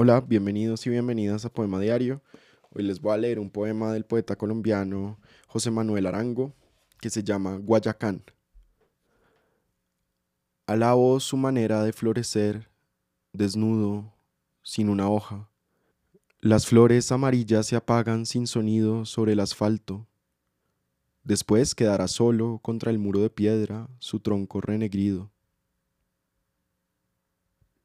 Hola, bienvenidos y bienvenidas a Poema Diario. Hoy les voy a leer un poema del poeta colombiano José Manuel Arango que se llama Guayacán. Alabo su manera de florecer, desnudo, sin una hoja. Las flores amarillas se apagan sin sonido sobre el asfalto. Después quedará solo contra el muro de piedra su tronco renegrido.